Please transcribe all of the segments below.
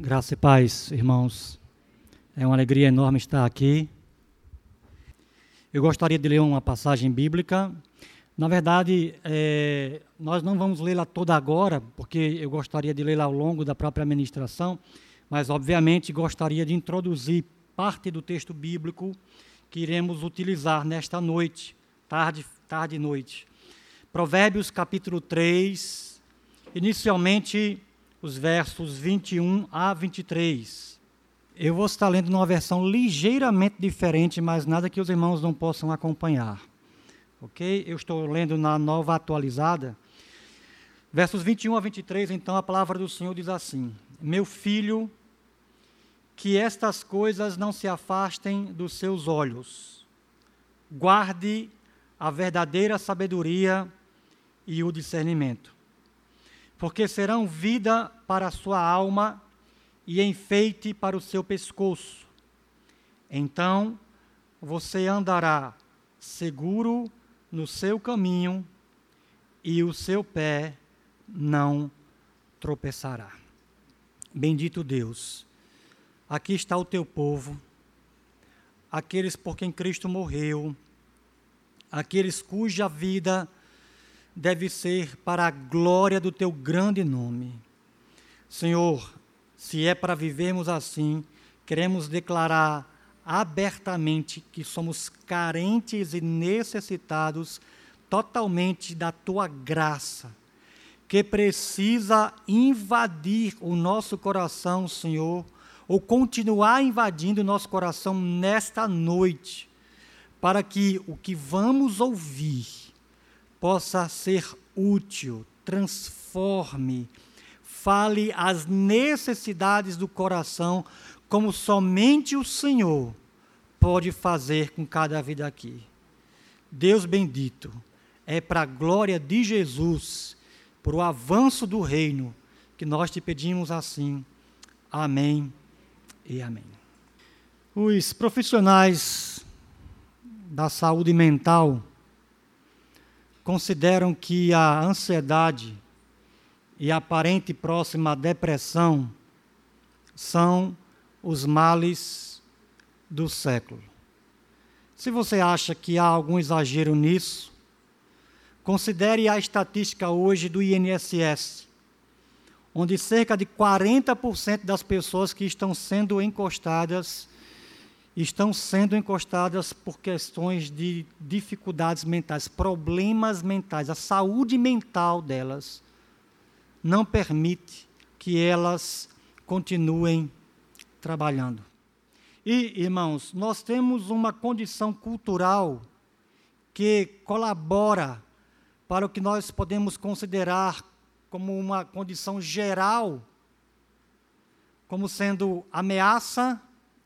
Graça e paz, irmãos. É uma alegria enorme estar aqui. Eu gostaria de ler uma passagem bíblica. Na verdade, é, nós não vamos lê-la toda agora, porque eu gostaria de lê-la ao longo da própria ministração, mas, obviamente, gostaria de introduzir parte do texto bíblico que iremos utilizar nesta noite, tarde, tarde e noite. Provérbios capítulo 3, inicialmente os versos 21 a 23. Eu vou estar lendo numa versão ligeiramente diferente, mas nada que os irmãos não possam acompanhar. Ok? Eu estou lendo na nova atualizada. Versos 21 a 23, então, a palavra do Senhor diz assim: Meu filho, que estas coisas não se afastem dos seus olhos. Guarde a verdadeira sabedoria e o discernimento porque serão vida para a sua alma e enfeite para o seu pescoço. Então você andará seguro no seu caminho e o seu pé não tropeçará. Bendito Deus, aqui está o teu povo, aqueles por quem Cristo morreu, aqueles cuja vida deve ser para a glória do teu grande nome. Senhor, se é para vivermos assim, queremos declarar abertamente que somos carentes e necessitados totalmente da tua graça, que precisa invadir o nosso coração, Senhor, ou continuar invadindo o nosso coração nesta noite, para que o que vamos ouvir possa ser útil, transforme, fale as necessidades do coração, como somente o Senhor pode fazer com cada vida aqui. Deus bendito, é para a glória de Jesus, para o avanço do reino, que nós te pedimos assim. Amém e amém. Os profissionais da saúde mental consideram que a ansiedade e a aparente próxima depressão são os males do século. Se você acha que há algum exagero nisso, considere a estatística hoje do INSS, onde cerca de 40% das pessoas que estão sendo encostadas estão sendo encostadas por questões de dificuldades mentais, problemas mentais. A saúde mental delas não permite que elas continuem trabalhando. E, irmãos, nós temos uma condição cultural que colabora para o que nós podemos considerar como uma condição geral, como sendo ameaça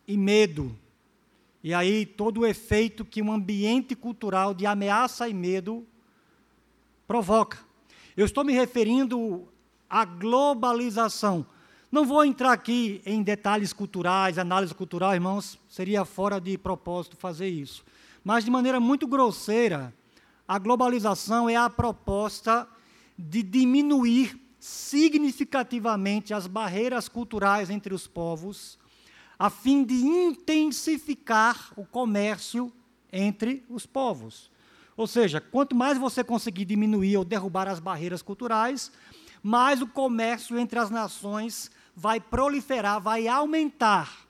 e medo e aí todo o efeito que um ambiente cultural de ameaça e medo provoca. Eu estou me referindo à globalização. Não vou entrar aqui em detalhes culturais, análise cultural, irmãos, seria fora de propósito fazer isso. Mas de maneira muito grosseira, a globalização é a proposta de diminuir significativamente as barreiras culturais entre os povos a fim de intensificar o comércio entre os povos. Ou seja, quanto mais você conseguir diminuir ou derrubar as barreiras culturais, mais o comércio entre as nações vai proliferar, vai aumentar.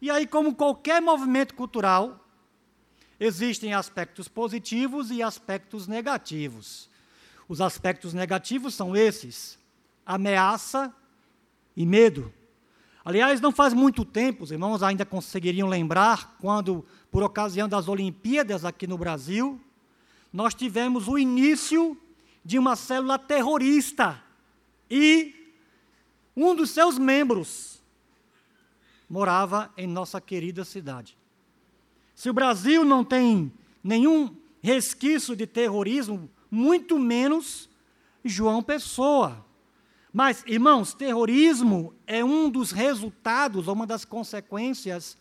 E aí, como qualquer movimento cultural, existem aspectos positivos e aspectos negativos. Os aspectos negativos são esses: ameaça e medo. Aliás, não faz muito tempo, os irmãos ainda conseguiriam lembrar, quando, por ocasião das Olimpíadas aqui no Brasil, nós tivemos o início de uma célula terrorista e um dos seus membros morava em nossa querida cidade. Se o Brasil não tem nenhum resquício de terrorismo, muito menos João Pessoa. Mas, irmãos, terrorismo é um dos resultados, uma das consequências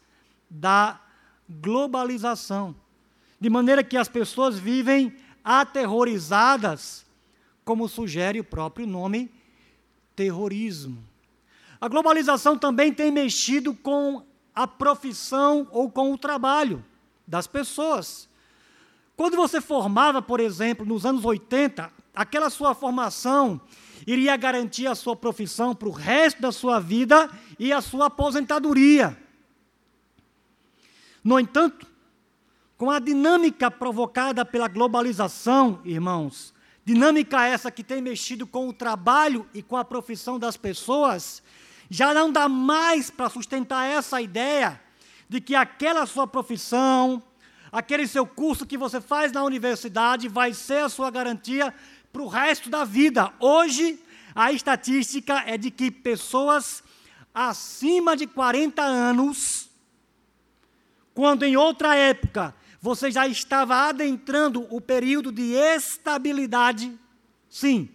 da globalização. De maneira que as pessoas vivem aterrorizadas, como sugere o próprio nome, terrorismo. A globalização também tem mexido com a profissão ou com o trabalho das pessoas. Quando você formava, por exemplo, nos anos 80, aquela sua formação iria garantir a sua profissão para o resto da sua vida e a sua aposentadoria. No entanto, com a dinâmica provocada pela globalização, irmãos, dinâmica essa que tem mexido com o trabalho e com a profissão das pessoas, já não dá mais para sustentar essa ideia de que aquela sua profissão, aquele seu curso que você faz na universidade vai ser a sua garantia para o resto da vida. Hoje, a estatística é de que pessoas acima de 40 anos, quando em outra época você já estava adentrando o período de estabilidade, sim,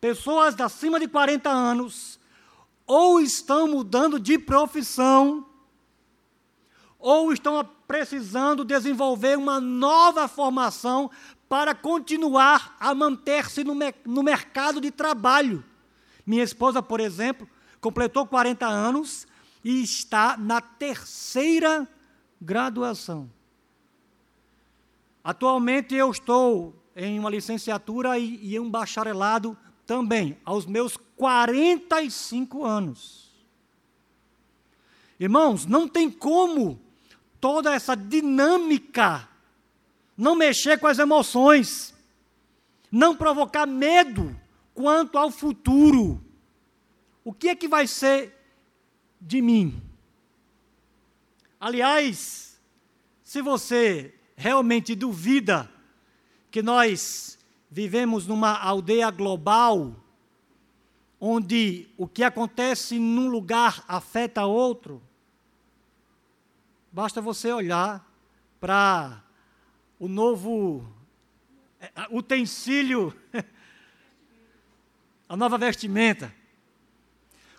pessoas acima de 40 anos ou estão mudando de profissão, ou estão precisando desenvolver uma nova formação para continuar a manter-se no, no mercado de trabalho. Minha esposa, por exemplo, completou 40 anos e está na terceira graduação. Atualmente eu estou em uma licenciatura e, e um bacharelado também, aos meus 45 anos. Irmãos, não tem como toda essa dinâmica não mexer com as emoções, não provocar medo quanto ao futuro. O que é que vai ser de mim? Aliás, se você realmente duvida que nós vivemos numa aldeia global, onde o que acontece num lugar afeta outro, basta você olhar para o novo é, utensílio, a nova vestimenta.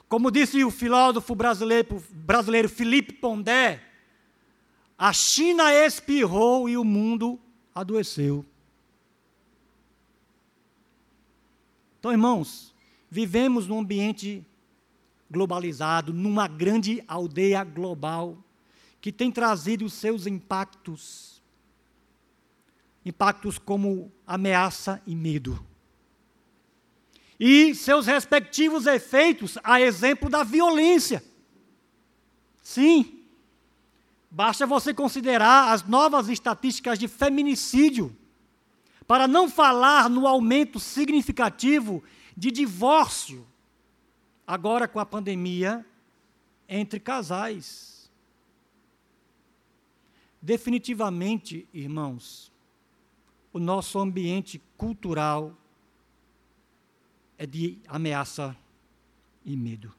Como disse o filósofo brasileiro, brasileiro Felipe Pondé, a China espirrou e o mundo adoeceu. Então, irmãos, vivemos num ambiente globalizado, numa grande aldeia global, que tem trazido os seus impactos. Impactos como ameaça e medo. E seus respectivos efeitos, a exemplo da violência. Sim, basta você considerar as novas estatísticas de feminicídio para não falar no aumento significativo de divórcio, agora com a pandemia, entre casais. Definitivamente, irmãos, o nosso ambiente cultural é de ameaça e medo.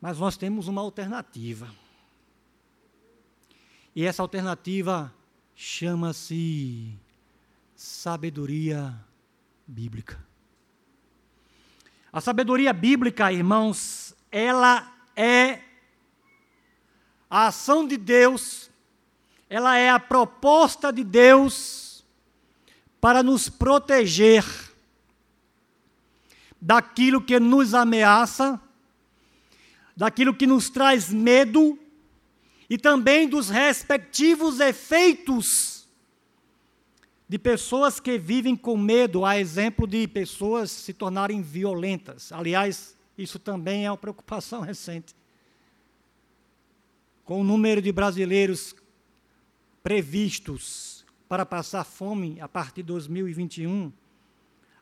Mas nós temos uma alternativa. E essa alternativa chama-se sabedoria bíblica. A sabedoria bíblica, irmãos, ela é a ação de Deus, ela é a proposta de Deus para nos proteger daquilo que nos ameaça, daquilo que nos traz medo e também dos respectivos efeitos de pessoas que vivem com medo, a exemplo de pessoas se tornarem violentas. Aliás, isso também é uma preocupação recente. Com o número de brasileiros previstos para passar fome a partir de 2021,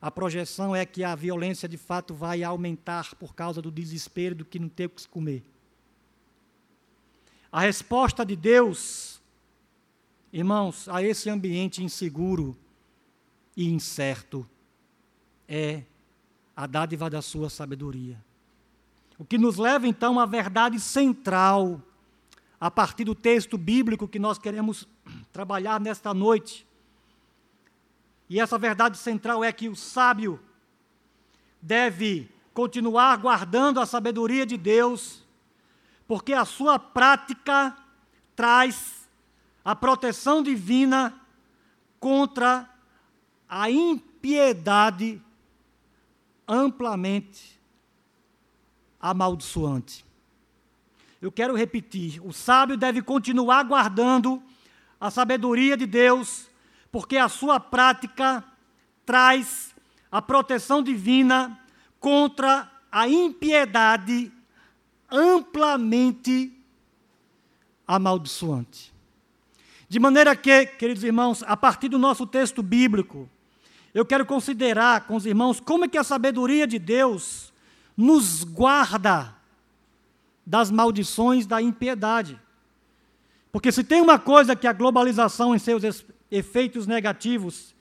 a projeção é que a violência de fato vai aumentar por causa do desespero do que não ter o que comer. A resposta de Deus, irmãos, a esse ambiente inseguro e incerto é a dádiva da sua sabedoria. O que nos leva então à verdade central, a partir do texto bíblico que nós queremos trabalhar nesta noite. E essa verdade central é que o sábio deve continuar guardando a sabedoria de Deus porque a sua prática traz a proteção divina contra a impiedade amplamente amaldiçoante. Eu quero repetir: o sábio deve continuar guardando a sabedoria de Deus, porque a sua prática traz a proteção divina contra a impiedade amplamente amaldiçoante. De maneira que, queridos irmãos, a partir do nosso texto bíblico, eu quero considerar com os irmãos como é que a sabedoria de Deus nos guarda das maldições da impiedade. Porque se tem uma coisa que a globalização em seus efeitos negativos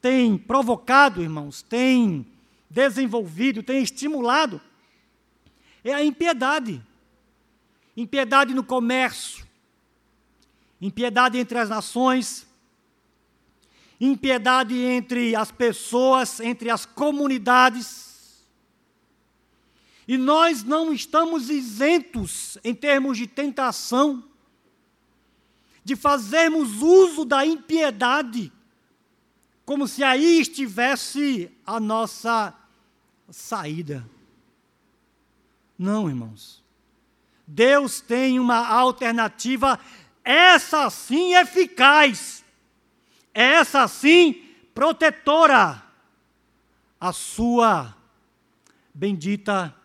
tem provocado, irmãos, tem desenvolvido, tem estimulado, é a impiedade. Impiedade no comércio, impiedade entre as nações, impiedade entre as pessoas, entre as comunidades. E nós não estamos isentos em termos de tentação, de fazermos uso da impiedade, como se aí estivesse a nossa saída. Não, irmãos. Deus tem uma alternativa, essa sim eficaz, essa sim protetora, a sua bendita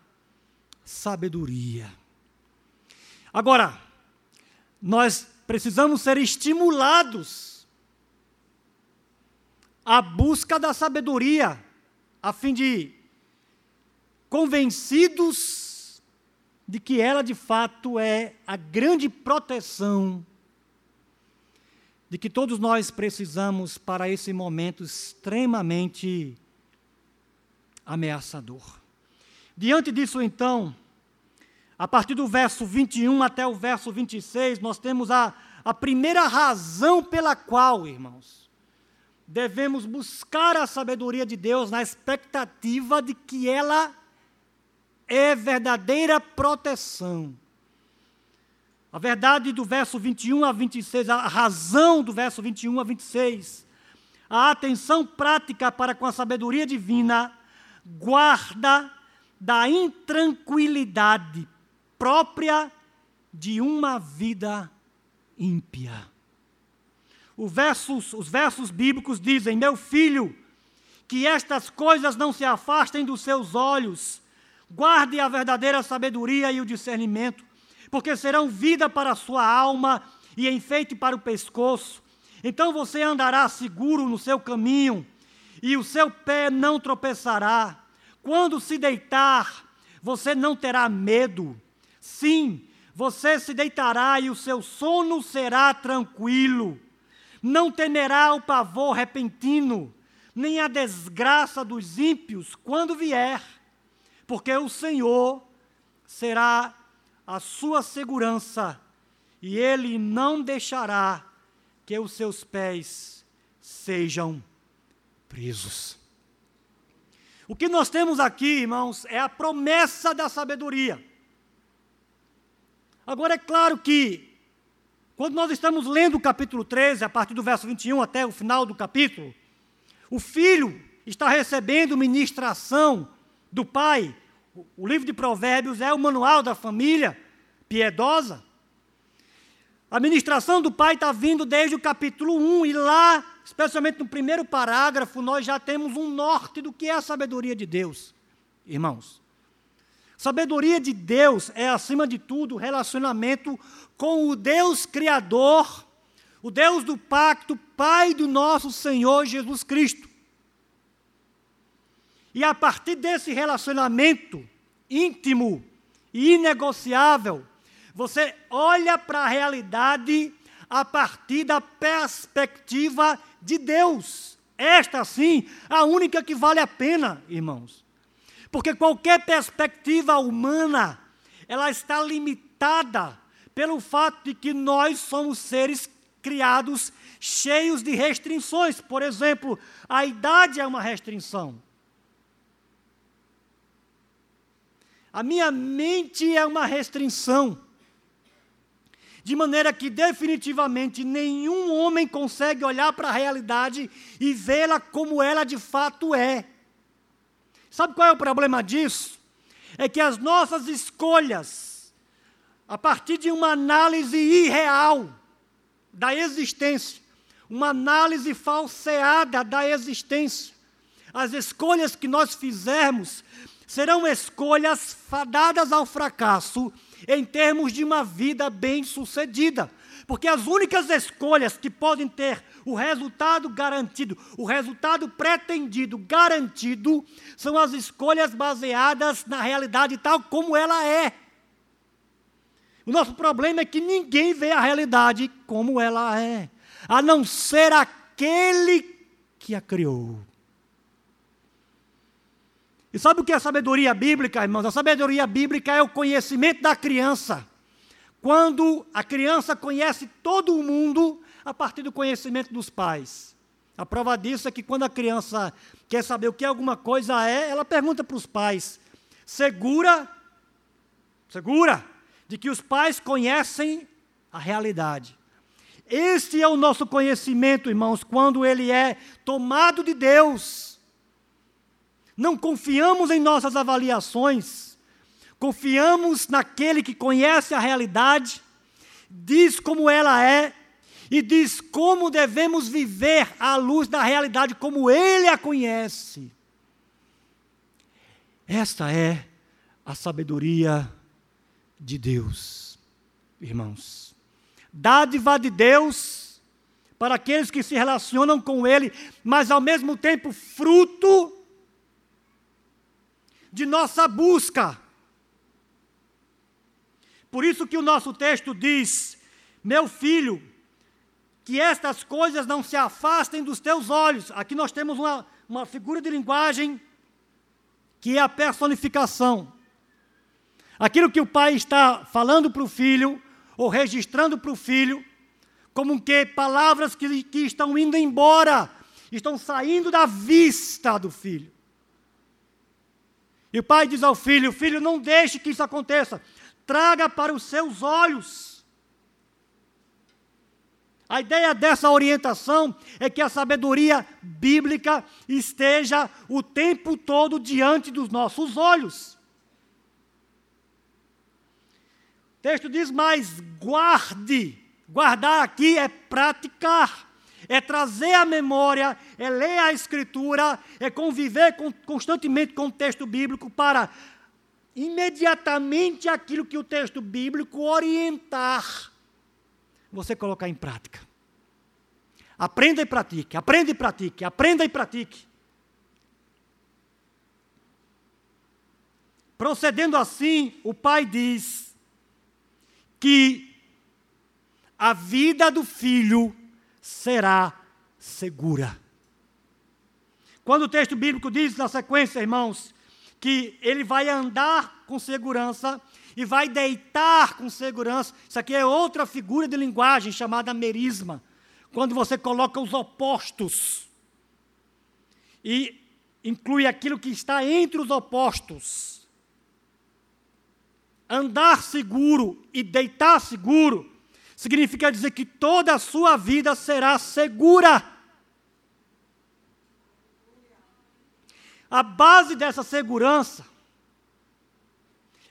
sabedoria. Agora, nós precisamos ser estimulados à busca da sabedoria, a fim de, convencidos de que ela de fato é a grande proteção de que todos nós precisamos para esse momento extremamente ameaçador. Diante disso, então, a partir do verso 21 até o verso 26, nós temos a, a primeira razão pela qual, irmãos, devemos buscar a sabedoria de Deus na expectativa de que ela é verdadeira proteção. A verdade do verso 21 a 26, a razão do verso 21 a 26, a atenção prática para com a sabedoria divina, guarda da intranquilidade própria de uma vida ímpia. Versos, os versos bíblicos dizem: Meu filho, que estas coisas não se afastem dos seus olhos, guarde a verdadeira sabedoria e o discernimento, porque serão vida para a sua alma e enfeite para o pescoço. Então você andará seguro no seu caminho e o seu pé não tropeçará. Quando se deitar, você não terá medo. Sim, você se deitará e o seu sono será tranquilo. Não temerá o pavor repentino, nem a desgraça dos ímpios quando vier, porque o Senhor será a sua segurança e ele não deixará que os seus pés sejam presos. O que nós temos aqui, irmãos, é a promessa da sabedoria. Agora, é claro que, quando nós estamos lendo o capítulo 13, a partir do verso 21 até o final do capítulo, o filho está recebendo ministração do pai. O livro de Provérbios é o manual da família piedosa. A ministração do pai está vindo desde o capítulo 1, e lá, especialmente no primeiro parágrafo, nós já temos um norte do que é a sabedoria de Deus, irmãos. Sabedoria de Deus é, acima de tudo, relacionamento com o Deus Criador, o Deus do pacto, Pai do nosso Senhor Jesus Cristo. E a partir desse relacionamento íntimo e inegociável, você olha para a realidade a partir da perspectiva de Deus. Esta, sim, a única que vale a pena, irmãos. Porque qualquer perspectiva humana, ela está limitada pelo fato de que nós somos seres criados cheios de restrições. Por exemplo, a idade é uma restrição. A minha mente é uma restrição. De maneira que definitivamente nenhum homem consegue olhar para a realidade e vê-la como ela de fato é. Sabe qual é o problema disso? é que as nossas escolhas, a partir de uma análise irreal da existência, uma análise falseada da existência, as escolhas que nós fizermos serão escolhas fadadas ao fracasso em termos de uma vida bem-sucedida. Porque as únicas escolhas que podem ter o resultado garantido, o resultado pretendido garantido, são as escolhas baseadas na realidade tal como ela é. O nosso problema é que ninguém vê a realidade como ela é, a não ser aquele que a criou. E sabe o que é sabedoria bíblica, irmãos? A sabedoria bíblica é o conhecimento da criança. Quando a criança conhece todo o mundo a partir do conhecimento dos pais. A prova disso é que quando a criança quer saber o que alguma coisa é, ela pergunta para os pais. Segura, segura, de que os pais conhecem a realidade. Este é o nosso conhecimento, irmãos, quando ele é tomado de Deus. Não confiamos em nossas avaliações, confiamos naquele que conhece a realidade, diz como ela é e diz como devemos viver à luz da realidade como ele a conhece. Esta é a sabedoria de Deus, irmãos. Dádiva de Deus para aqueles que se relacionam com Ele, mas ao mesmo tempo fruto de nossa busca. Por isso que o nosso texto diz: Meu filho, que estas coisas não se afastem dos teus olhos. Aqui nós temos uma, uma figura de linguagem que é a personificação. Aquilo que o pai está falando para o filho, ou registrando para o filho, como que palavras que, que estão indo embora, estão saindo da vista do filho. E o pai diz ao filho: Filho, não deixe que isso aconteça, traga para os seus olhos. A ideia dessa orientação é que a sabedoria bíblica esteja o tempo todo diante dos nossos olhos. texto diz mais: guarde. Guardar aqui é praticar, é trazer a memória, é ler a Escritura, é conviver com, constantemente com o texto bíblico para imediatamente aquilo que o texto bíblico orientar, você colocar em prática. Aprenda e pratique, aprenda e pratique, aprenda e pratique. Procedendo assim, o pai diz: que a vida do filho será segura. Quando o texto bíblico diz na sequência, irmãos, que ele vai andar com segurança e vai deitar com segurança, isso aqui é outra figura de linguagem chamada merisma. Quando você coloca os opostos e inclui aquilo que está entre os opostos. Andar seguro e deitar seguro significa dizer que toda a sua vida será segura. A base dessa segurança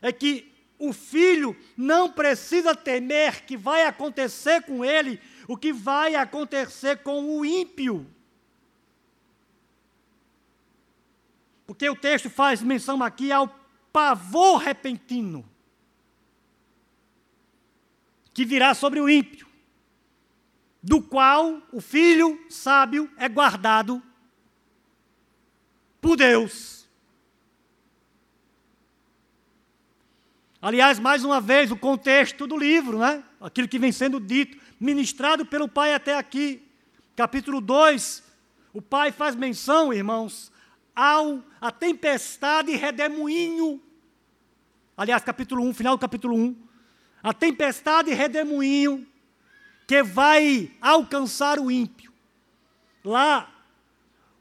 é que o filho não precisa temer que vai acontecer com ele o que vai acontecer com o ímpio. Porque o texto faz menção aqui ao pavor repentino que virá sobre o ímpio, do qual o filho sábio é guardado por Deus. Aliás, mais uma vez, o contexto do livro, né? aquilo que vem sendo dito, ministrado pelo Pai até aqui. Capítulo 2, o Pai faz menção, irmãos, ao a tempestade e redemoinho. Aliás, capítulo 1, final do capítulo 1 a tempestade redemoinho que vai alcançar o ímpio. Lá,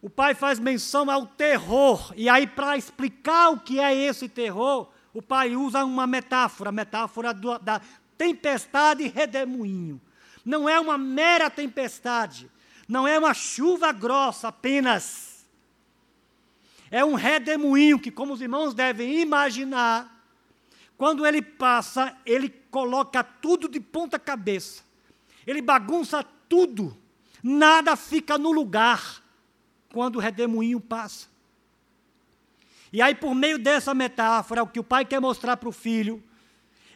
o pai faz menção ao terror, e aí, para explicar o que é esse terror, o pai usa uma metáfora, a metáfora do, da tempestade redemoinho. Não é uma mera tempestade, não é uma chuva grossa apenas. É um redemoinho que, como os irmãos devem imaginar, quando ele passa, ele coloca tudo de ponta cabeça. Ele bagunça tudo. Nada fica no lugar quando o redemoinho passa. E aí, por meio dessa metáfora, o que o pai quer mostrar para o filho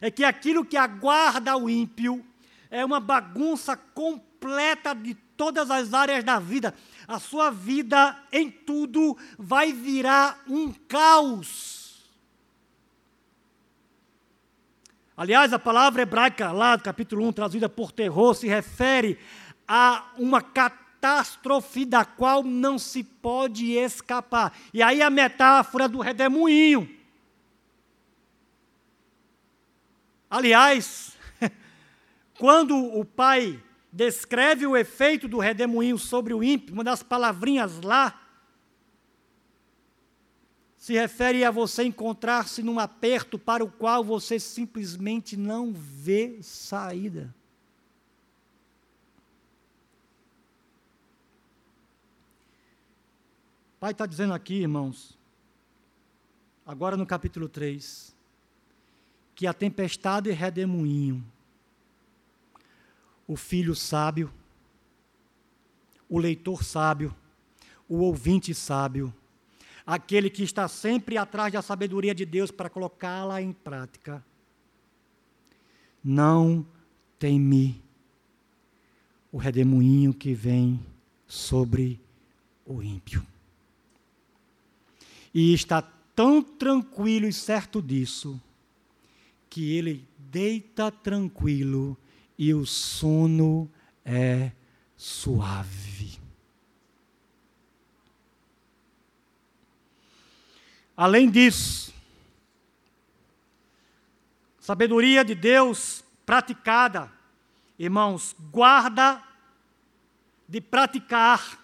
é que aquilo que aguarda o ímpio é uma bagunça completa de todas as áreas da vida. A sua vida em tudo vai virar um caos. Aliás, a palavra hebraica lá do capítulo 1, traduzida por terror, se refere a uma catástrofe da qual não se pode escapar. E aí a metáfora do redemoinho. Aliás, quando o pai descreve o efeito do redemoinho sobre o ímpio, uma das palavrinhas lá se refere a você encontrar-se num aperto para o qual você simplesmente não vê saída. Pai está dizendo aqui, irmãos, agora no capítulo 3, que a tempestade e redemoinho, o filho sábio, o leitor sábio, o ouvinte sábio, aquele que está sempre atrás da sabedoria de Deus para colocá-la em prática, não teme o redemoinho que vem sobre o ímpio e está tão tranquilo e certo disso, que ele deita tranquilo e o sono é suave. Além disso, sabedoria de Deus praticada, irmãos, guarda de praticar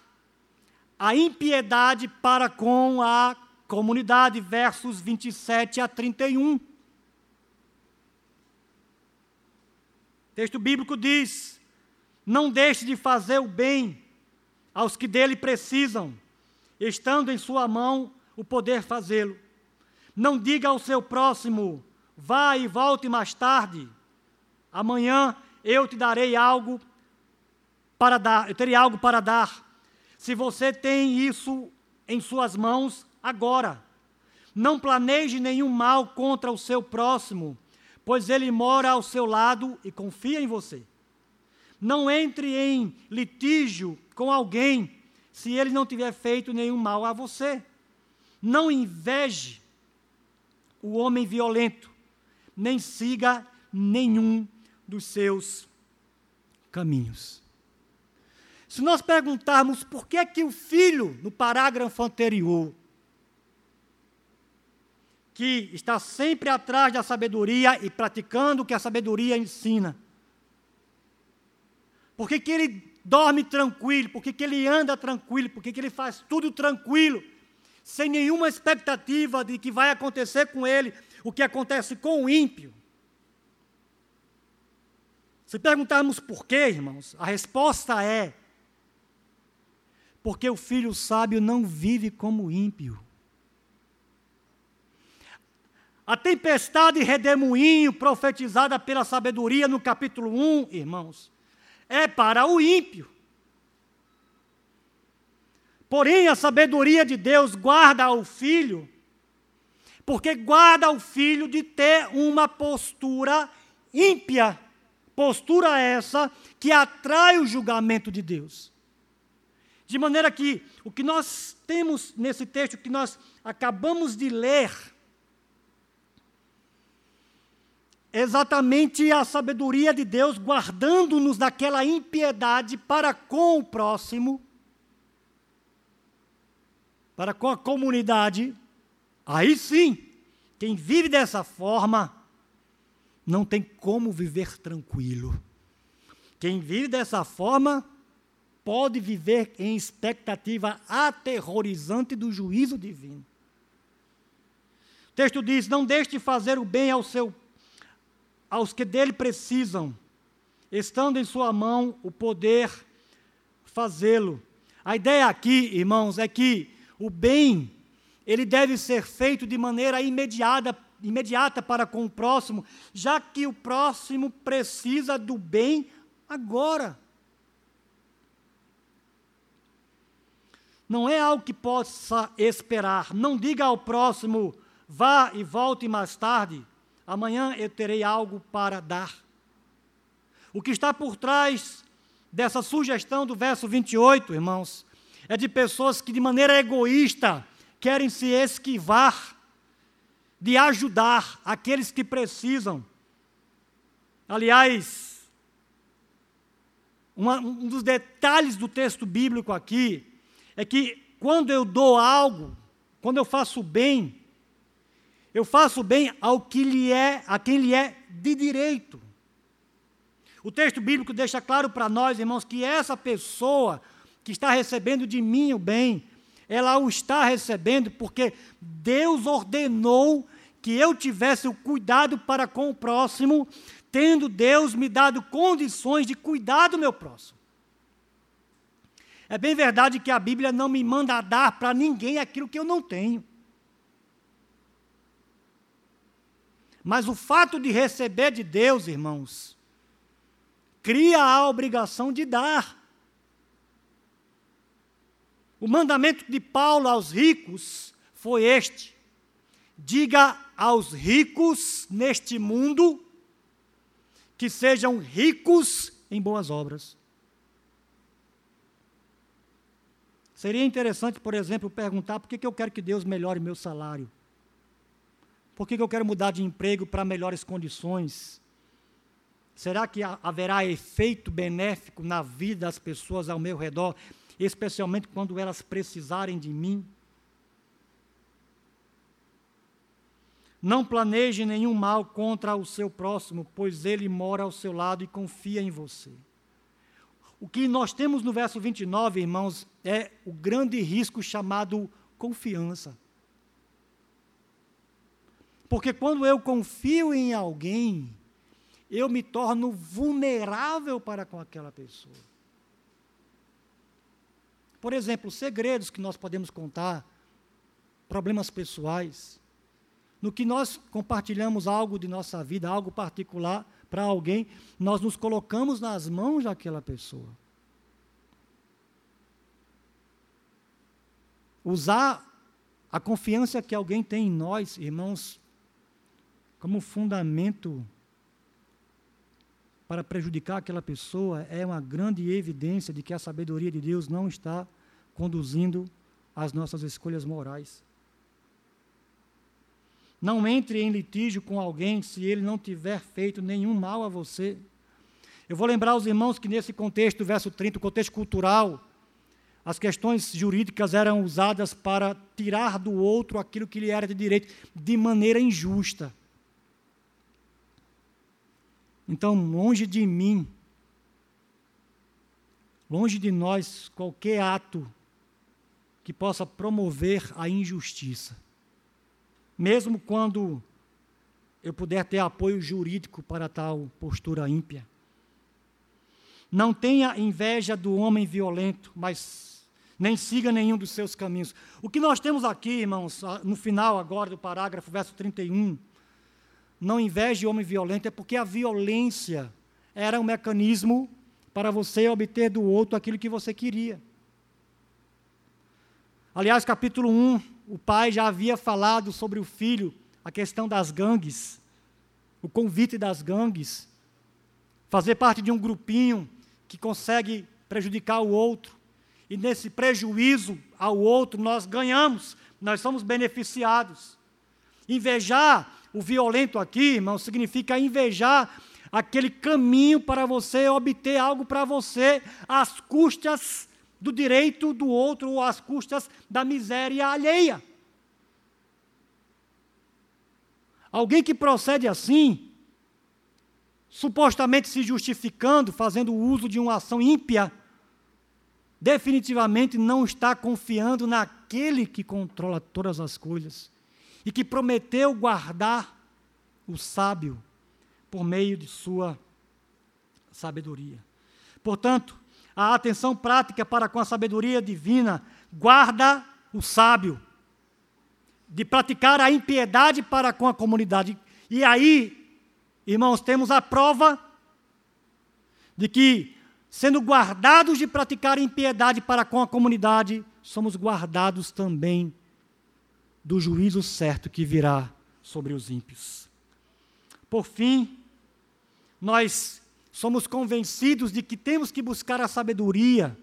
a impiedade para com a comunidade, versos 27 a 31. O texto bíblico diz: Não deixe de fazer o bem aos que dele precisam, estando em sua mão o poder fazê-lo. Não diga ao seu próximo: Vá e volte mais tarde. Amanhã eu te darei algo para dar, eu terei algo para dar. Se você tem isso em suas mãos, agora. Não planeje nenhum mal contra o seu próximo, pois ele mora ao seu lado e confia em você. Não entre em litígio com alguém se ele não tiver feito nenhum mal a você. Não inveje o homem violento, nem siga nenhum dos seus caminhos. Se nós perguntarmos por que é que o filho, no parágrafo anterior, que está sempre atrás da sabedoria e praticando o que a sabedoria ensina. Por que, que ele dorme tranquilo? Por que, que ele anda tranquilo? Por que, que ele faz tudo tranquilo? Sem nenhuma expectativa de que vai acontecer com ele o que acontece com o ímpio. Se perguntarmos por quê, irmãos, a resposta é: porque o filho sábio não vive como ímpio. A tempestade redemoinho profetizada pela sabedoria no capítulo 1, irmãos, é para o ímpio. Porém, a sabedoria de Deus guarda o filho, porque guarda o filho de ter uma postura ímpia, postura essa que atrai o julgamento de Deus. De maneira que o que nós temos nesse texto que nós acabamos de ler, exatamente a sabedoria de Deus guardando-nos daquela impiedade para com o próximo, para com a comunidade, aí sim, quem vive dessa forma não tem como viver tranquilo. Quem vive dessa forma pode viver em expectativa aterrorizante do juízo divino. O texto diz: Não deixe de fazer o bem ao seu aos que dele precisam, estando em sua mão o poder fazê-lo. A ideia aqui, irmãos, é que o bem ele deve ser feito de maneira imediata, imediata para com o próximo, já que o próximo precisa do bem agora. Não é algo que possa esperar. Não diga ao próximo, vá e volte mais tarde, amanhã eu terei algo para dar. O que está por trás dessa sugestão do verso 28, irmãos, é de pessoas que de maneira egoísta querem se esquivar de ajudar aqueles que precisam. Aliás, uma, um dos detalhes do texto bíblico aqui é que quando eu dou algo, quando eu faço bem, eu faço bem ao que lhe é, a quem lhe é de direito. O texto bíblico deixa claro para nós, irmãos, que essa pessoa que está recebendo de mim o bem, ela o está recebendo porque Deus ordenou que eu tivesse o cuidado para com o próximo, tendo Deus me dado condições de cuidar do meu próximo. É bem verdade que a Bíblia não me manda dar para ninguém aquilo que eu não tenho. Mas o fato de receber de Deus, irmãos, cria a obrigação de dar. O mandamento de Paulo aos ricos foi este: diga aos ricos neste mundo que sejam ricos em boas obras. Seria interessante, por exemplo, perguntar por que, que eu quero que Deus melhore meu salário. Por que, que eu quero mudar de emprego para melhores condições? Será que haverá efeito benéfico na vida das pessoas ao meu redor, especialmente quando elas precisarem de mim? Não planeje nenhum mal contra o seu próximo, pois ele mora ao seu lado e confia em você. O que nós temos no verso 29, irmãos, é o grande risco chamado confiança. Porque quando eu confio em alguém, eu me torno vulnerável para com aquela pessoa. Por exemplo, segredos que nós podemos contar, problemas pessoais, no que nós compartilhamos algo de nossa vida, algo particular, para alguém, nós nos colocamos nas mãos daquela pessoa. Usar a confiança que alguém tem em nós, irmãos, como fundamento para prejudicar aquela pessoa é uma grande evidência de que a sabedoria de Deus não está conduzindo as nossas escolhas morais. Não entre em litígio com alguém se ele não tiver feito nenhum mal a você. Eu vou lembrar aos irmãos que nesse contexto, verso 30, o contexto cultural, as questões jurídicas eram usadas para tirar do outro aquilo que lhe era de direito de maneira injusta. Então, longe de mim, longe de nós qualquer ato que possa promover a injustiça mesmo quando eu puder ter apoio jurídico para tal postura ímpia. Não tenha inveja do homem violento, mas nem siga nenhum dos seus caminhos. O que nós temos aqui, irmãos, no final agora do parágrafo, verso 31, não inveje o homem violento, é porque a violência era um mecanismo para você obter do outro aquilo que você queria. Aliás, capítulo 1, o pai já havia falado sobre o filho, a questão das gangues, o convite das gangues, fazer parte de um grupinho que consegue prejudicar o outro. E nesse prejuízo ao outro, nós ganhamos, nós somos beneficiados. Invejar o violento aqui, irmão, significa invejar aquele caminho para você obter algo para você às custas do direito do outro ou às custas da miséria alheia. Alguém que procede assim, supostamente se justificando, fazendo uso de uma ação ímpia, definitivamente não está confiando naquele que controla todas as coisas e que prometeu guardar o sábio por meio de sua sabedoria. Portanto, a atenção prática para com a sabedoria divina, guarda o sábio. de praticar a impiedade para com a comunidade. E aí, irmãos, temos a prova de que, sendo guardados de praticar impiedade para com a comunidade, somos guardados também do juízo certo que virá sobre os ímpios. Por fim, nós somos convencidos de que temos que buscar a sabedoria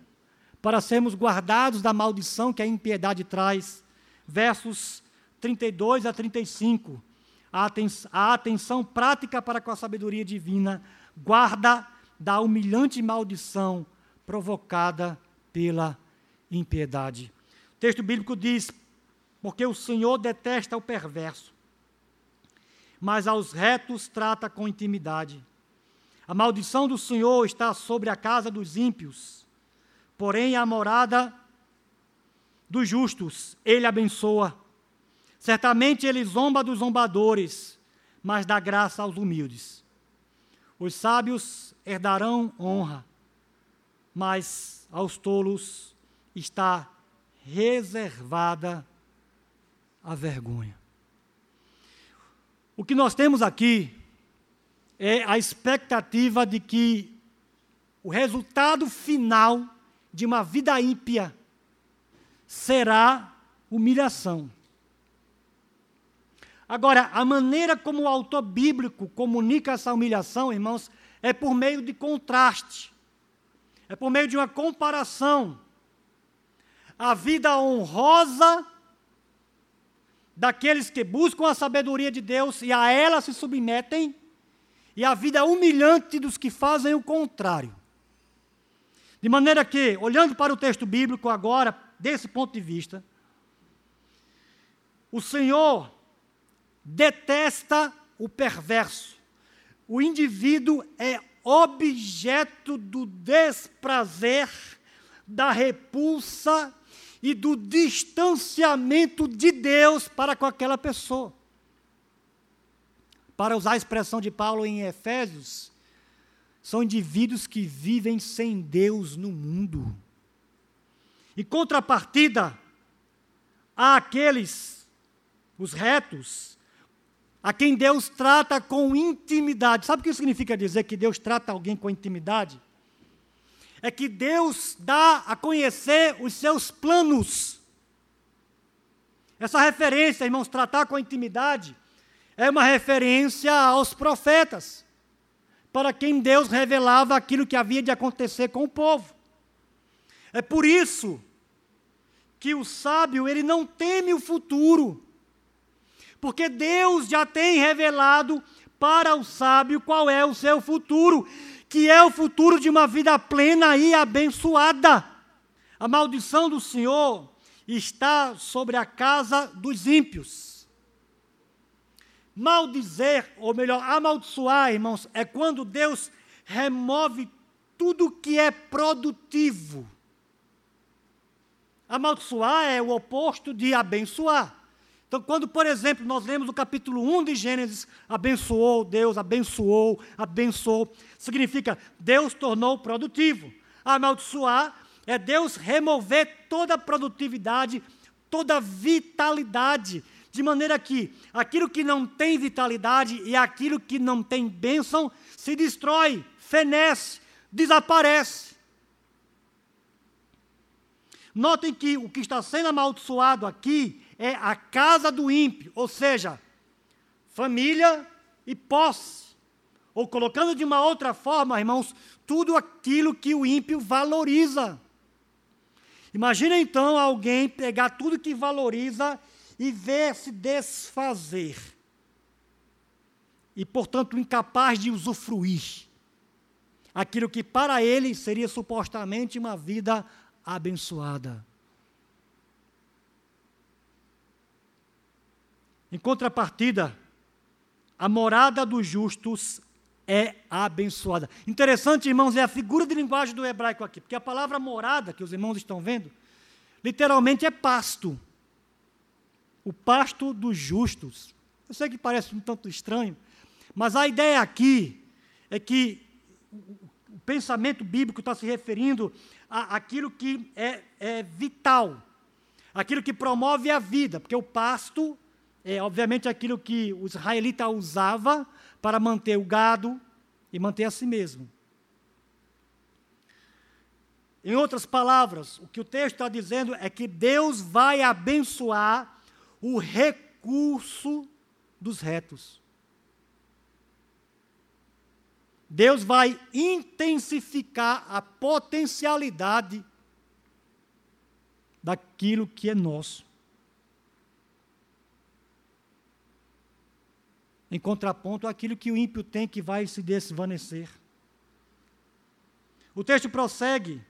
para sermos guardados da maldição que a impiedade traz. Versos 32 a 35. A, a atenção prática para com a sabedoria divina guarda da humilhante maldição provocada pela impiedade. O texto bíblico diz: Porque o Senhor detesta o perverso, mas aos retos trata com intimidade. A maldição do Senhor está sobre a casa dos ímpios, porém a morada dos justos ele abençoa. Certamente ele zomba dos zombadores, mas dá graça aos humildes. Os sábios herdarão honra, mas aos tolos está reservada a vergonha. O que nós temos aqui é a expectativa de que o resultado final de uma vida ímpia será humilhação. Agora, a maneira como o autor bíblico comunica essa humilhação, irmãos, é por meio de contraste, é por meio de uma comparação. A vida honrosa daqueles que buscam a sabedoria de Deus e a ela se submetem, e a vida humilhante dos que fazem o contrário. De maneira que, olhando para o texto bíblico agora, desse ponto de vista, o Senhor detesta o perverso. O indivíduo é objeto do desprazer, da repulsa e do distanciamento de Deus para com aquela pessoa. Para usar a expressão de Paulo em Efésios, são indivíduos que vivem sem Deus no mundo. Em contrapartida, há aqueles, os retos, a quem Deus trata com intimidade. Sabe o que significa dizer que Deus trata alguém com intimidade? É que Deus dá a conhecer os seus planos. Essa referência, irmãos, tratar com intimidade, é uma referência aos profetas, para quem Deus revelava aquilo que havia de acontecer com o povo. É por isso que o sábio, ele não teme o futuro porque Deus já tem revelado para o sábio qual é o seu futuro, que é o futuro de uma vida plena e abençoada. A maldição do Senhor está sobre a casa dos ímpios. Maldizer, ou melhor, amaldiçoar, irmãos, é quando Deus remove tudo que é produtivo. Amaldiçoar é o oposto de abençoar. Então, quando, por exemplo, nós lemos o capítulo 1 de Gênesis, abençoou Deus, abençoou, abençoou, significa Deus tornou produtivo. Amaldiçoar é Deus remover toda a produtividade, toda a vitalidade, de maneira que aquilo que não tem vitalidade e aquilo que não tem bênção se destrói, fenece, desaparece. Notem que o que está sendo amaldiçoado aqui é a casa do ímpio, ou seja, família e posse. Ou colocando de uma outra forma, irmãos, tudo aquilo que o ímpio valoriza. Imagina então alguém pegar tudo que valoriza e ver se desfazer. E, portanto, incapaz de usufruir aquilo que para ele seria supostamente uma vida abençoada. Em contrapartida, a morada dos justos é abençoada. Interessante, irmãos, é a figura de linguagem do hebraico aqui, porque a palavra morada, que os irmãos estão vendo, literalmente é pasto. O pasto dos justos. Eu sei que parece um tanto estranho, mas a ideia aqui é que o pensamento bíblico está se referindo àquilo que é, é vital, aquilo que promove a vida, porque o pasto é obviamente aquilo que o israelita usava para manter o gado e manter a si mesmo. Em outras palavras, o que o texto está dizendo é que Deus vai abençoar o recurso dos retos. Deus vai intensificar a potencialidade daquilo que é nosso. Em contraponto àquilo que o ímpio tem que vai se desvanecer. O texto prossegue.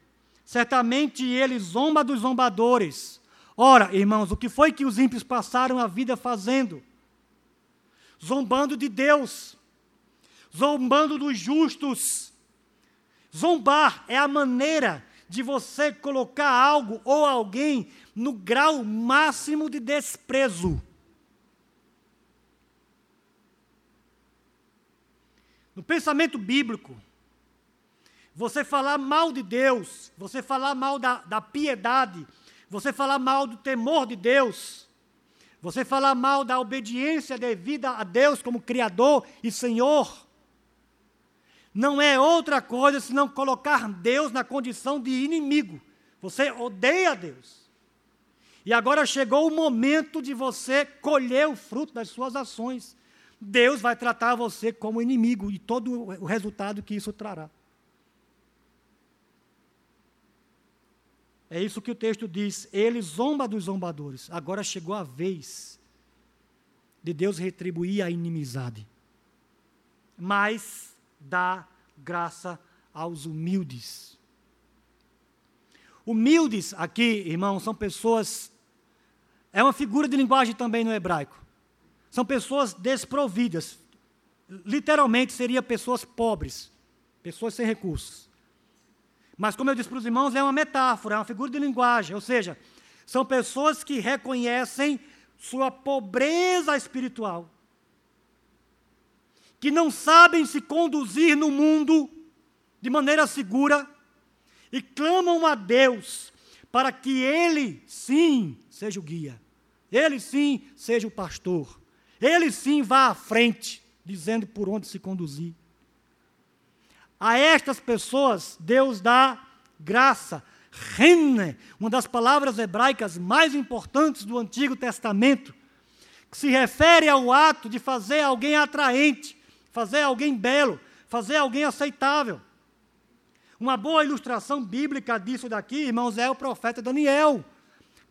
Certamente ele zomba dos zombadores. Ora, irmãos, o que foi que os ímpios passaram a vida fazendo? Zombando de Deus, zombando dos justos. Zombar é a maneira de você colocar algo ou alguém no grau máximo de desprezo. No pensamento bíblico, você falar mal de Deus, você falar mal da, da piedade, você falar mal do temor de Deus, você falar mal da obediência devida a Deus como Criador e Senhor, não é outra coisa senão colocar Deus na condição de inimigo. Você odeia Deus. E agora chegou o momento de você colher o fruto das suas ações. Deus vai tratar você como inimigo e todo o resultado que isso trará. É isso que o texto diz. Ele zomba dos zombadores. Agora chegou a vez de Deus retribuir a inimizade. Mas dá graça aos humildes. Humildes aqui, irmãos, são pessoas. É uma figura de linguagem também no hebraico. São pessoas desprovidas. Literalmente seria pessoas pobres, pessoas sem recursos. Mas, como eu disse para os irmãos, é uma metáfora, é uma figura de linguagem. Ou seja, são pessoas que reconhecem sua pobreza espiritual que não sabem se conduzir no mundo de maneira segura e clamam a Deus para que Ele sim seja o guia, Ele sim seja o pastor, Ele sim vá à frente, dizendo por onde se conduzir. A estas pessoas, Deus dá graça, renne, uma das palavras hebraicas mais importantes do Antigo Testamento, que se refere ao ato de fazer alguém atraente, fazer alguém belo, fazer alguém aceitável. Uma boa ilustração bíblica disso daqui, irmãos, é o profeta Daniel.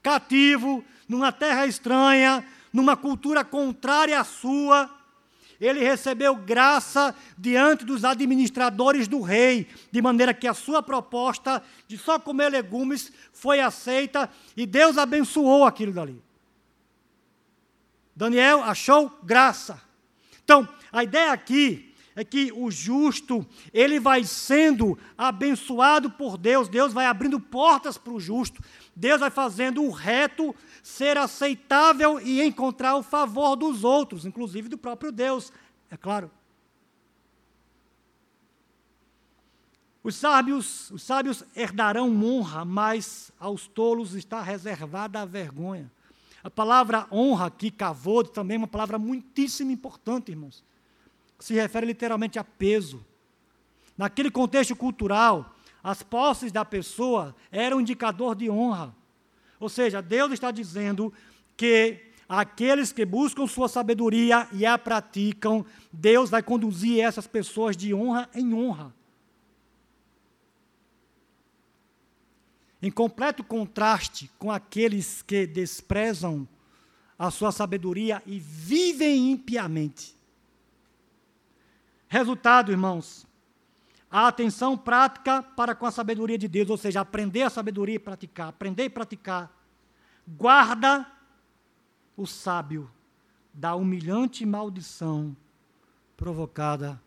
Cativo, numa terra estranha, numa cultura contrária à sua, ele recebeu graça diante dos administradores do rei, de maneira que a sua proposta de só comer legumes foi aceita e Deus abençoou aquilo dali. Daniel achou graça. Então, a ideia aqui é que o justo, ele vai sendo abençoado por Deus, Deus vai abrindo portas para o justo, Deus vai fazendo o reto ser aceitável e encontrar o favor dos outros, inclusive do próprio Deus, é claro. Os sábios, os sábios herdarão honra, mas aos tolos está reservada a vergonha. A palavra honra aqui, cavodo, também é uma palavra muitíssimo importante, irmãos se refere literalmente a peso. Naquele contexto cultural, as posses da pessoa eram um indicador de honra. Ou seja, Deus está dizendo que aqueles que buscam sua sabedoria e a praticam, Deus vai conduzir essas pessoas de honra em honra. Em completo contraste com aqueles que desprezam a sua sabedoria e vivem impiamente. Resultado, irmãos, a atenção prática para com a sabedoria de Deus, ou seja, aprender a sabedoria e praticar, aprender e praticar, guarda o sábio da humilhante maldição provocada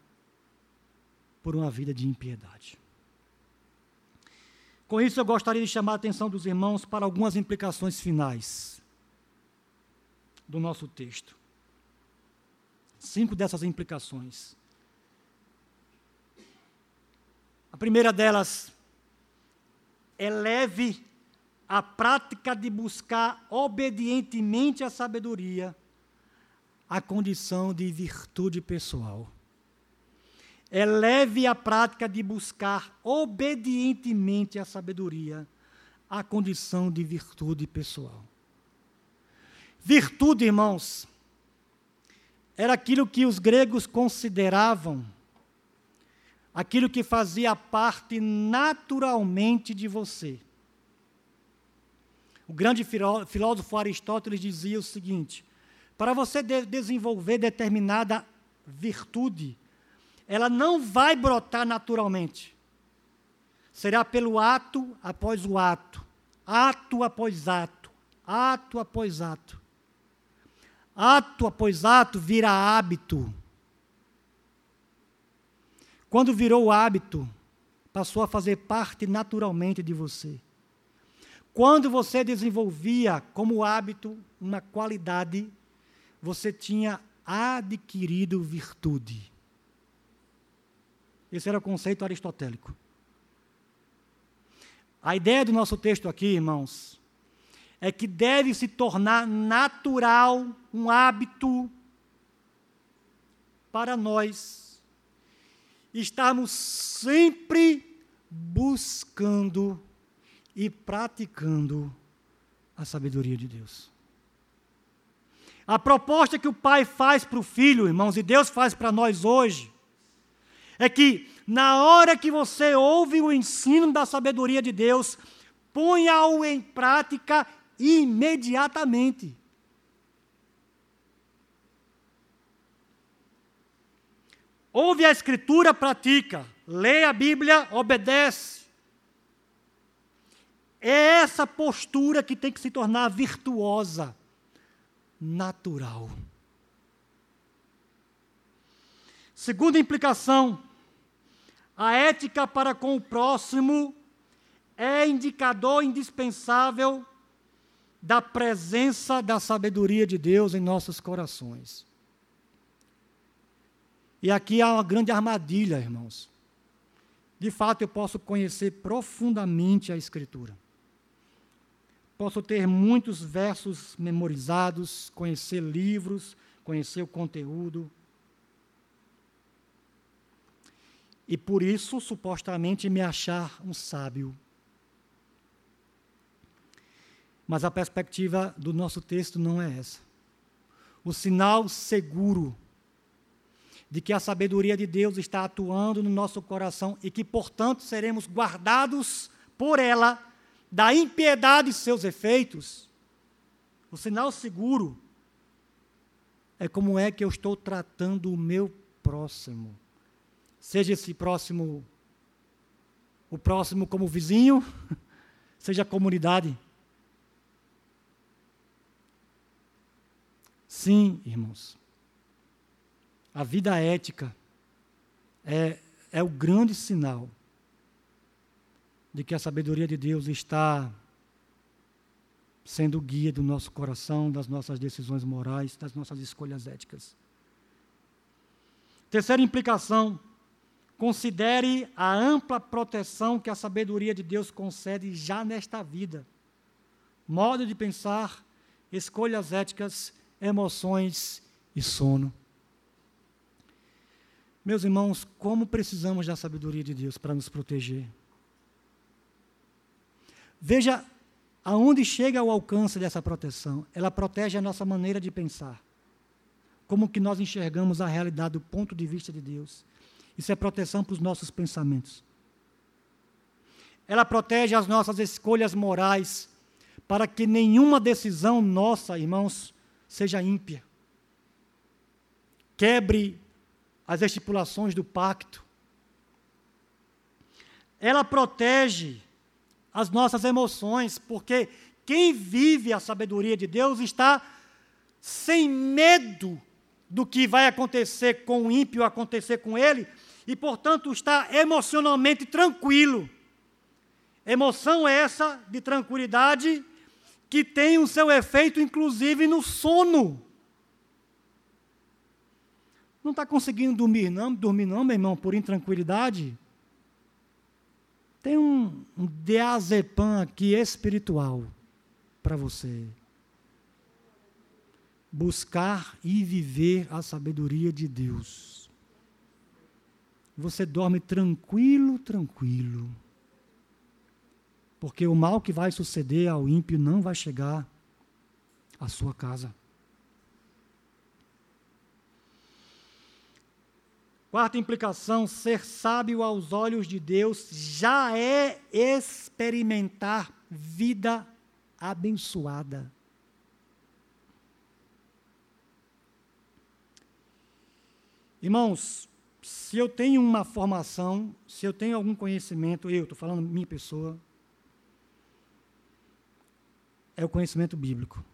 por uma vida de impiedade. Com isso, eu gostaria de chamar a atenção dos irmãos para algumas implicações finais do nosso texto. Cinco dessas implicações. A primeira delas, eleve a prática de buscar obedientemente a sabedoria a condição de virtude pessoal. Eleve a prática de buscar obedientemente a sabedoria à condição de virtude pessoal. Virtude, irmãos, era aquilo que os gregos consideravam aquilo que fazia parte naturalmente de você. O grande filósofo Aristóteles dizia o seguinte: para você de desenvolver determinada virtude, ela não vai brotar naturalmente. Será pelo ato após o ato, ato após ato, ato após ato. Ato após ato vira hábito. Quando virou hábito, passou a fazer parte naturalmente de você. Quando você desenvolvia como hábito uma qualidade, você tinha adquirido virtude. Esse era o conceito aristotélico. A ideia do nosso texto aqui, irmãos, é que deve se tornar natural, um hábito para nós estarmos sempre buscando e praticando a sabedoria de Deus. A proposta que o pai faz para o filho, irmãos, e Deus faz para nós hoje, é que na hora que você ouve o ensino da sabedoria de Deus, ponha-o em prática imediatamente. Ouve a Escritura, pratica. Lê a Bíblia, obedece. É essa postura que tem que se tornar virtuosa, natural. Segunda implicação, a ética para com o próximo é indicador indispensável da presença da sabedoria de Deus em nossos corações. E aqui há uma grande armadilha, irmãos. De fato, eu posso conhecer profundamente a Escritura. Posso ter muitos versos memorizados, conhecer livros, conhecer o conteúdo. E por isso, supostamente, me achar um sábio. Mas a perspectiva do nosso texto não é essa. O sinal seguro de que a sabedoria de Deus está atuando no nosso coração e que, portanto, seremos guardados por ela da impiedade e seus efeitos. O sinal seguro é como é que eu estou tratando o meu próximo. Seja esse próximo o próximo como vizinho, seja a comunidade. Sim, irmãos. A vida ética é, é o grande sinal de que a sabedoria de Deus está sendo guia do nosso coração, das nossas decisões morais, das nossas escolhas éticas. Terceira implicação: considere a ampla proteção que a sabedoria de Deus concede já nesta vida. Modo de pensar, escolhas éticas emoções e sono. Meus irmãos, como precisamos da sabedoria de Deus para nos proteger. Veja aonde chega o alcance dessa proteção. Ela protege a nossa maneira de pensar. Como que nós enxergamos a realidade do ponto de vista de Deus. Isso é proteção para os nossos pensamentos. Ela protege as nossas escolhas morais, para que nenhuma decisão nossa, irmãos, seja ímpia. Quebre as estipulações do pacto. Ela protege as nossas emoções, porque quem vive a sabedoria de Deus está sem medo do que vai acontecer com o ímpio, acontecer com ele, e, portanto, está emocionalmente tranquilo. Emoção essa de tranquilidade que tem o seu efeito, inclusive, no sono. Não está conseguindo dormir, não? Dormir, não, meu irmão, por intranquilidade? Tem um, um diazepam aqui espiritual para você. buscar e viver a sabedoria de Deus. Você dorme tranquilo, tranquilo. Porque o mal que vai suceder ao ímpio não vai chegar à sua casa. Quarta implicação: ser sábio aos olhos de Deus já é experimentar vida abençoada. Irmãos, se eu tenho uma formação, se eu tenho algum conhecimento, eu estou falando minha pessoa, é o conhecimento bíblico.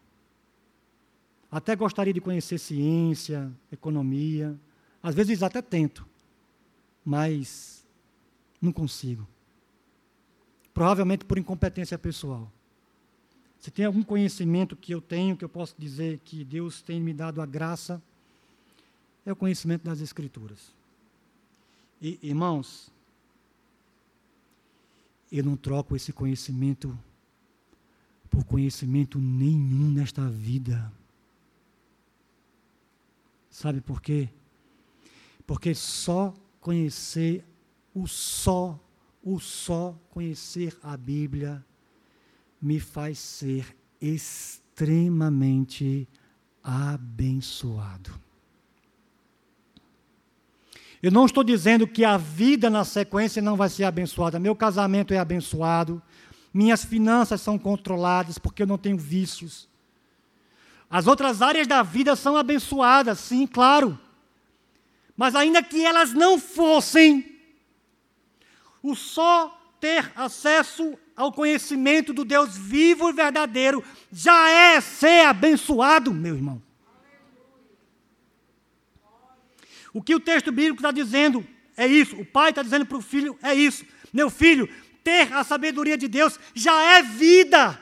Até gostaria de conhecer ciência, economia, às vezes até tento, mas não consigo. Provavelmente por incompetência pessoal. Se tem algum conhecimento que eu tenho, que eu posso dizer que Deus tem me dado a graça, é o conhecimento das Escrituras. E, irmãos, eu não troco esse conhecimento por conhecimento nenhum nesta vida. Sabe por quê? Porque só conhecer o só, o só conhecer a Bíblia me faz ser extremamente abençoado. Eu não estou dizendo que a vida na sequência não vai ser abençoada. Meu casamento é abençoado. Minhas finanças são controladas porque eu não tenho vícios. As outras áreas da vida são abençoadas, sim, claro. Mas ainda que elas não fossem, o só ter acesso ao conhecimento do Deus vivo e verdadeiro já é ser abençoado, meu irmão. O que o texto bíblico está dizendo é isso. O pai está dizendo para o filho é isso. Meu filho, ter a sabedoria de Deus já é vida.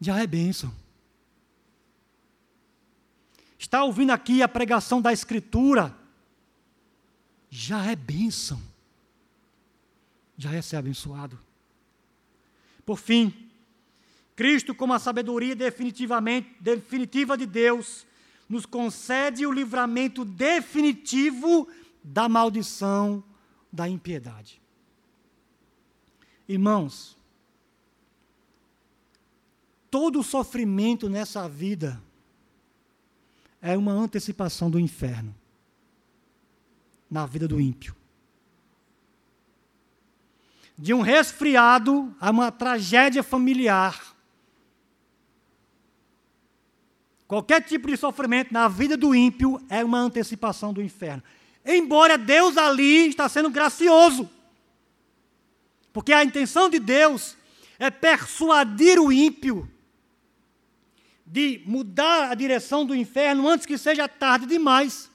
Já é bênção. Está ouvindo aqui a pregação da Escritura? Já é bênção. Já é ser abençoado. Por fim, Cristo, como a sabedoria definitivamente, definitiva de Deus, nos concede o livramento definitivo da maldição da impiedade. Irmãos, todo sofrimento nessa vida é uma antecipação do inferno na vida do ímpio. De um resfriado a uma tragédia familiar, Qualquer tipo de sofrimento na vida do ímpio é uma antecipação do inferno. Embora Deus ali está sendo gracioso. Porque a intenção de Deus é persuadir o ímpio de mudar a direção do inferno antes que seja tarde demais.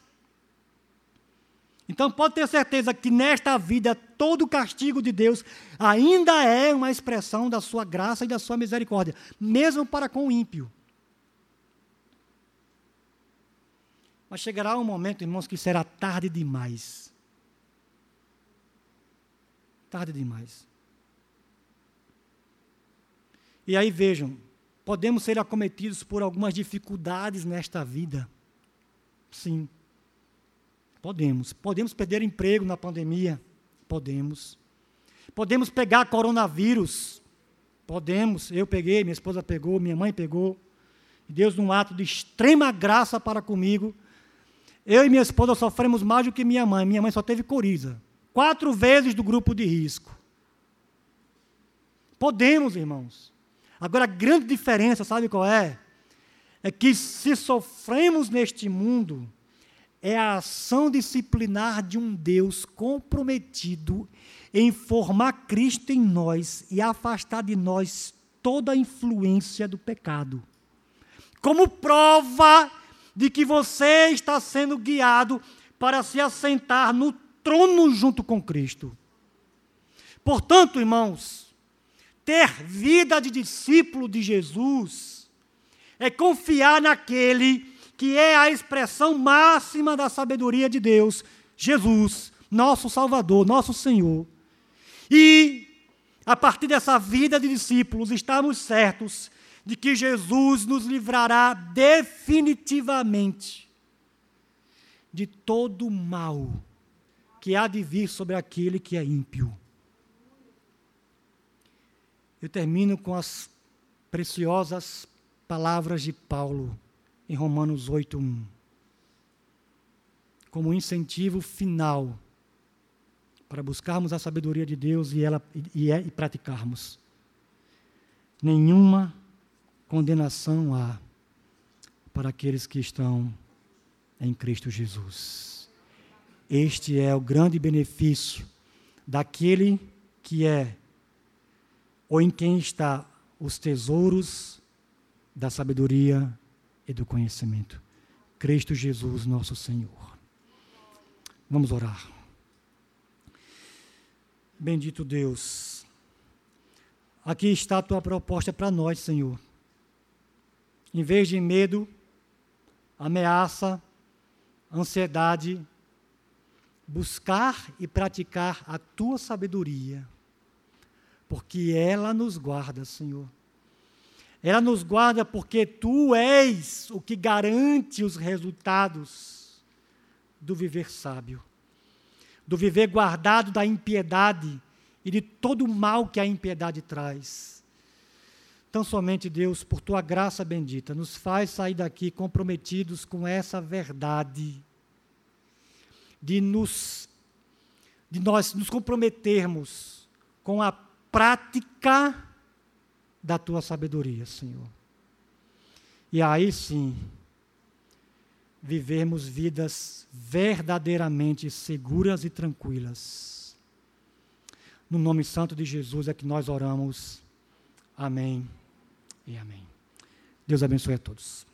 Então pode ter certeza que nesta vida todo castigo de Deus ainda é uma expressão da sua graça e da sua misericórdia, mesmo para com o ímpio. Mas chegará um momento, irmãos, que será tarde demais. Tarde demais. E aí vejam, podemos ser acometidos por algumas dificuldades nesta vida. Sim. Podemos. Podemos perder emprego na pandemia. Podemos. Podemos pegar coronavírus. Podemos. Eu peguei, minha esposa pegou, minha mãe pegou. Deus, num ato de extrema graça para comigo, eu e minha esposa sofremos mais do que minha mãe. Minha mãe só teve coriza. Quatro vezes do grupo de risco. Podemos, irmãos. Agora, a grande diferença, sabe qual é? É que se sofremos neste mundo, é a ação disciplinar de um Deus comprometido em formar Cristo em nós e afastar de nós toda a influência do pecado. Como prova de que você está sendo guiado para se assentar no trono junto com Cristo. Portanto, irmãos, ter vida de discípulo de Jesus é confiar naquele que é a expressão máxima da sabedoria de Deus, Jesus, nosso Salvador, nosso Senhor. E, a partir dessa vida de discípulos, estamos certos de que Jesus nos livrará definitivamente de todo o mal que há de vir sobre aquele que é ímpio. Eu termino com as preciosas palavras de Paulo em Romanos 8:1. Como incentivo final para buscarmos a sabedoria de Deus e ela e, e, e praticarmos. Nenhuma condenação há para aqueles que estão em Cristo Jesus. Este é o grande benefício daquele que é, ou em quem está os tesouros da sabedoria e do conhecimento. Cristo Jesus, nosso Senhor. Vamos orar. Bendito Deus. Aqui está a tua proposta para nós, Senhor. Em vez de medo, ameaça, ansiedade, buscar e praticar a tua sabedoria, porque ela nos guarda, Senhor. Ela nos guarda porque tu és o que garante os resultados do viver sábio, do viver guardado da impiedade e de todo o mal que a impiedade traz. Tão somente, Deus, por tua graça bendita, nos faz sair daqui comprometidos com essa verdade, de, nos, de nós nos comprometermos com a prática da tua sabedoria, Senhor. E aí sim, vivermos vidas verdadeiramente seguras e tranquilas. No nome santo de Jesus é que nós oramos. Amém e amém. Deus abençoe a todos.